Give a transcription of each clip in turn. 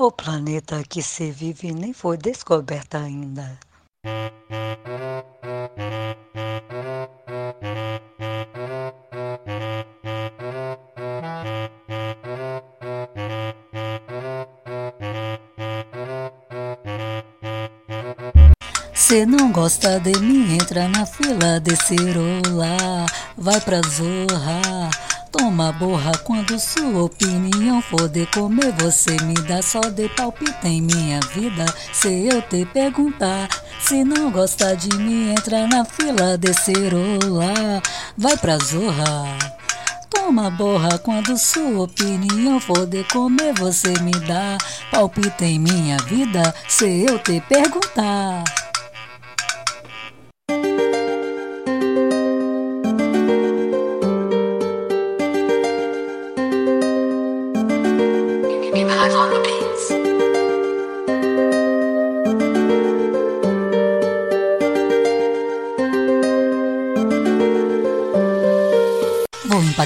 O planeta que se vive nem foi descoberto ainda. Cê não gosta de mim, entra na fila de cerola, vai pra zorra. Toma borra quando sua opinião for de comer, você me dá só de palpite em minha vida. Se eu te perguntar, se não gosta de mim, entra na fila de cerola, vai pra zorra. Toma borra quando sua opinião for de comer, você me dá palpite em minha vida. Se eu te perguntar.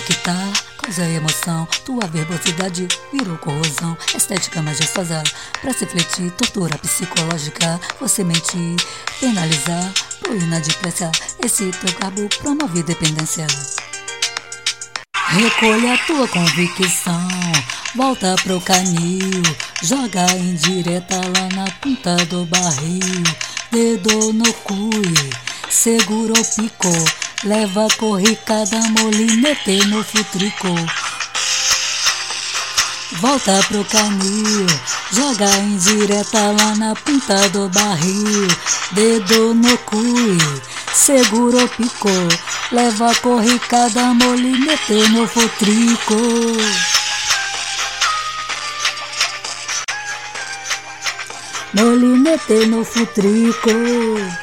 Impactar, causar emoção. Tua verbosidade virou corrosão. Estética majestosa pra se fletir. Tortura psicológica, você mentir. Penalizar por inadimplência. Esse teu cabo promove dependência. Recolha tua convicção. Volta pro canil. Joga indireta lá na ponta do barril. Dedo no cui. Segura o pico. Leva corricada, molinete no futrico. Volta pro canil, joga indireta lá na ponta do barril. Dedo no cui, segura o pico. Leva corricada, molinete no futrico. Molinete no futrico.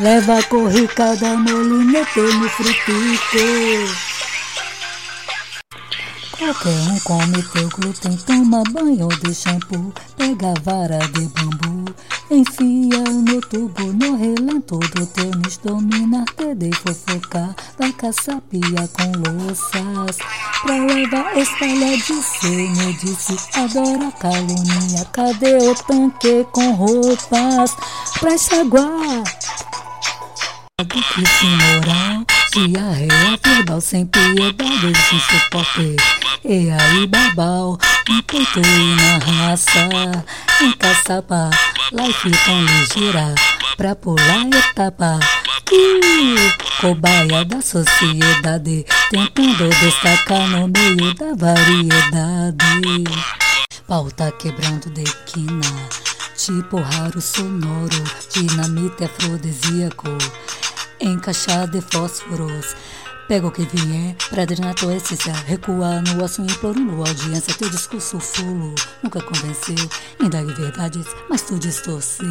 Leva corricada, molinete no frutico. Qualquer um come teu glúten, toma banho de shampoo, pega a vara de bambu, enfia no tubo, no relanto do teu nis, domina até de fofocar, vai caçar pia com louças, pra levar espalhadice, me disse, adora calúnia, cadê o tanque com roupas pra enxaguar? Que se moral, diarreia verbal sem piedade, sem suporte. E aí, babau, no peito e na raça, em caçapa, life tão ligeira, pra pular etapa. Uh, cobaia da sociedade, tentando destacar no meio da variedade. Pau tá quebrando de quina, tipo raro sonoro, dinamite afrodisíaco encaixado de fósforos. Pega o que vier pra drenar tua essência. Recua no osso, implorando audiência. Teu discurso fulo nunca convenceu. Indague verdades, mas tu distorceu.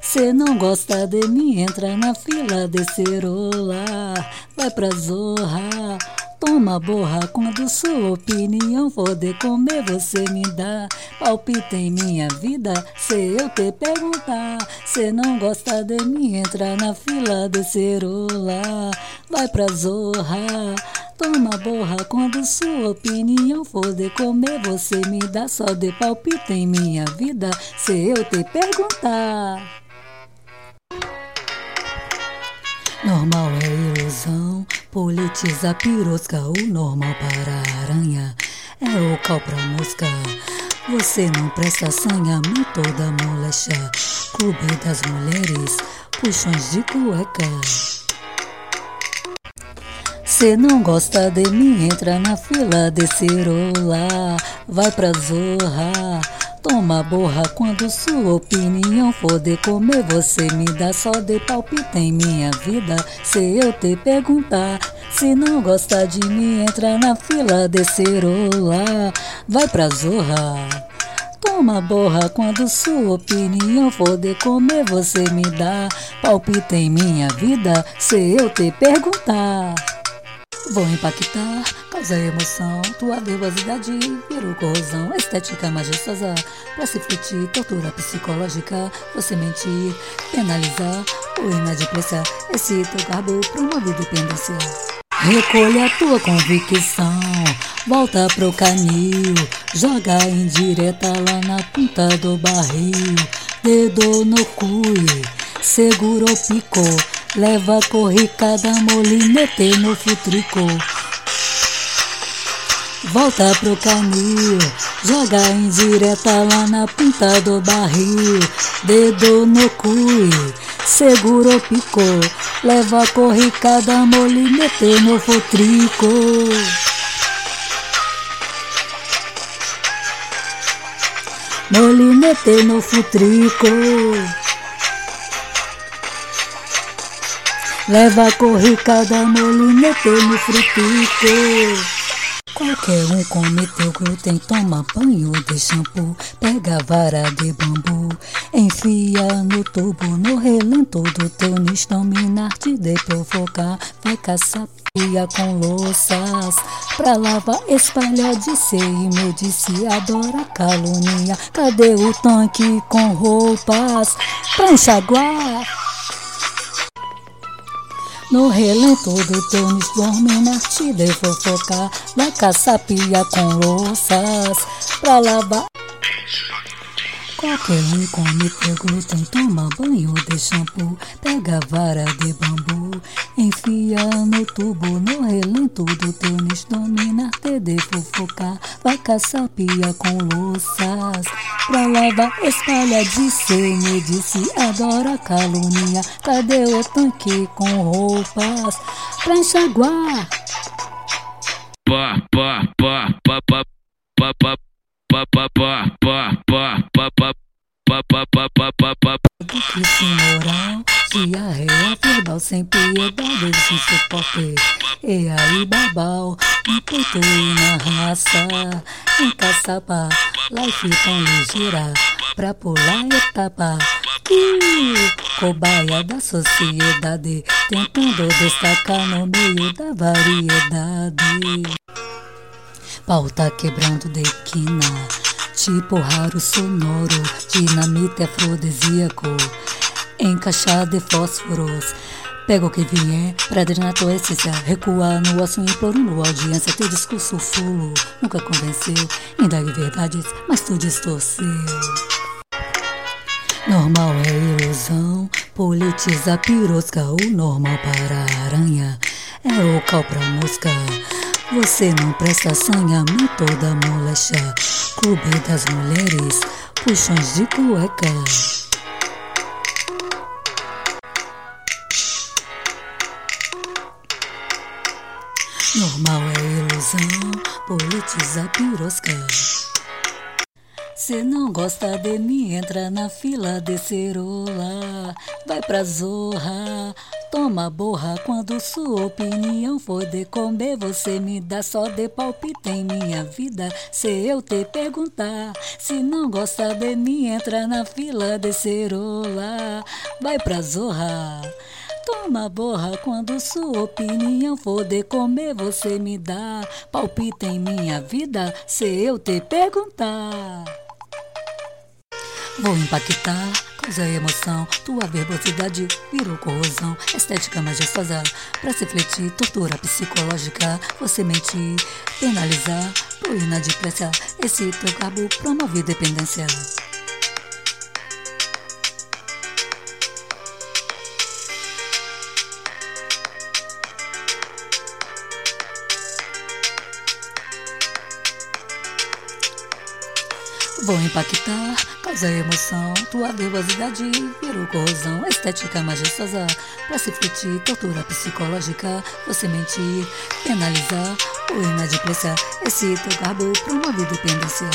Cê não gosta de mim, entra na fila de cerola. Vai pra zorra. Toma borra quando sua opinião for de comer, você me dá palpite em minha vida. Se eu te perguntar, se não gosta de mim, entra na fila de cerola. Vai pra zorra. Toma borra quando sua opinião for de comer, você me dá só de palpite em minha vida. Se eu te perguntar. Normal é ilusão, politiza pirosca, o normal para a aranha é o cal pra mosca. Você não presta sanha, me toda moléstia, clube das mulheres, puxões de cueca. Cê não gosta de mim, entra na fila de cerola, vai pra zorra. Toma borra quando sua opinião for de comer, você me dá só de palpite em minha vida. Se eu te perguntar, se não gosta de mim, entra na fila de cerola, vai pra zorra. Toma borra quando sua opinião for de comer, você me dá palpite em minha vida. Se eu te perguntar. Vou impactar, causar emoção. Tua verbosidade virou corrosão. Estética majestosa pra se fletir. Tortura psicológica, você mentir, penalizar ou inadimplência. Esse teu garbo promove dependência. Recolha tua convicção, volta pro canil, joga em direta lá na ponta do barril, dedo no cuie, segurou picou, leva corricada molinete no futrico. Volta pro canil, joga em direta lá na ponta do barril, dedo no cuie, segurou picou, leva corricada molinete no futrico. Molinete no futrico. Leva corricada molinete no frutico. Qualquer um cometeu glúten, toma banho de shampoo, pega a vara de bambu, enfia no tubo, no relento do teu nicho, dominar-te de provocar, vai caçar pia com louças, pra lavar, espalha, disse e me disse, adora calúnia, cadê o tanque com roupas, pra enxaguar? No relento do teu desborminar te devo focar. Na caçapia com louças Pra lavar Qualquer um come glúten, toma banho de shampoo, pega a vara de bambu, enfia no tubo, no relento do nicho, domina te de fofocar, vai caçar pia com louças, pra lavar, espalha, disse, me disse, adora calúnia, cadê o tanque com roupas, pra enxaguar? Pá, pá, pá, pá, pá, pá, pá que sem moral, diarreia verbal sem piedade, eu se. E aí, babau, emputei na raça, em caçapa, life tão ligeira, pra pular etapa. Uh, cobaia da sociedade, tentando destacar no meio da variedade. Pau tá quebrando de quina, tipo raro sonoro, dinamite afrodisíaco, encaixado de fósforos. Pega o que vier pra drenar tua essência, recua no osso implorando audiência. Teu discurso fulo nunca convenceu, indague verdades, mas tu distorceu. Normal é ilusão, politiza pirosca, o normal para a aranha é o cal pra mosca. Você não presta sanha, toda moléstia. Clube das mulheres, puxões de cueca. Normal é ilusão, politiza pirosca. Se não gosta de mim, entra na fila de cerola. Vai pra zorra, Toma borra quando sua opinião for de comer. Você me dá só de palpite em minha vida. Se eu te perguntar, se não gosta de mim, entra na fila de cerola. Vai pra zorra. Toma borra quando sua opinião for de comer. Você me dá palpite em minha vida. Se eu te perguntar, vou impactar causa emoção. Tua verbosidade virou corrosão. Estética majestosa pra se refletir. Tortura psicológica, você mentir, penalizar por inadimplência. Esse teu cabo promove dependência. Vou impactar, causa emoção. Tua nervosidade virou corrosão. Estética majestosa pra se fletir. Tortura psicológica, você mentir, penalizar ou inadimplência. Esse teu garbo promove dependência.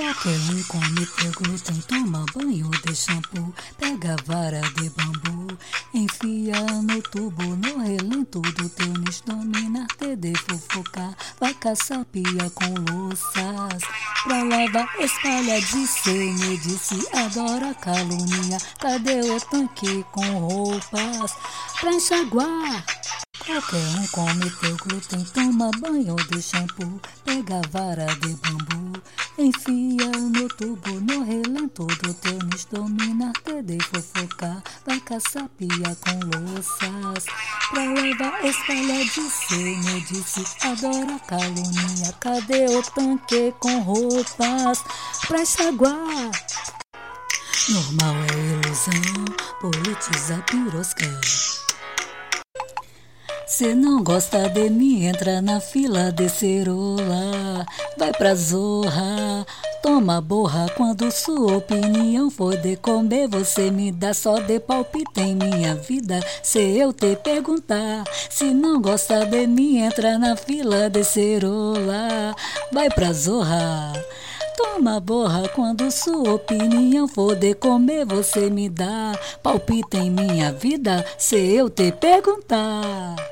Qualquer um come glúten, toma banho de shampoo, pega a vara de bambu, enfia no tubo, no relento do nicho, domina te de fofocar, vai caçar pia com louças, pra lavar, espalha, disse, me disse, adora calúnia, cadê o tanque com roupas, pra enxaguar? Qualquer um come teu glúten, toma banho de shampoo, pega a vara de bambu, Enfia no tubo, no relento do tênis, domina, te fofocar. Vai caçar pia com louças. Pra levar espalha de ser, disse, adora calúnia. Cadê o tanque com roupas pra enxaguar? Normal é ilusão, politiza pirosca. Cê não gosta de mim, entra na fila de cerola. Vai pra zorra, toma borra. Quando sua opinião for de comer, você me dá só de palpite em minha vida. Se eu te perguntar, se não gosta de mim, entra na fila de cerola. Vai pra zorra. Toma borra quando sua opinião for de comer, você me dá palpite em minha vida se eu te perguntar.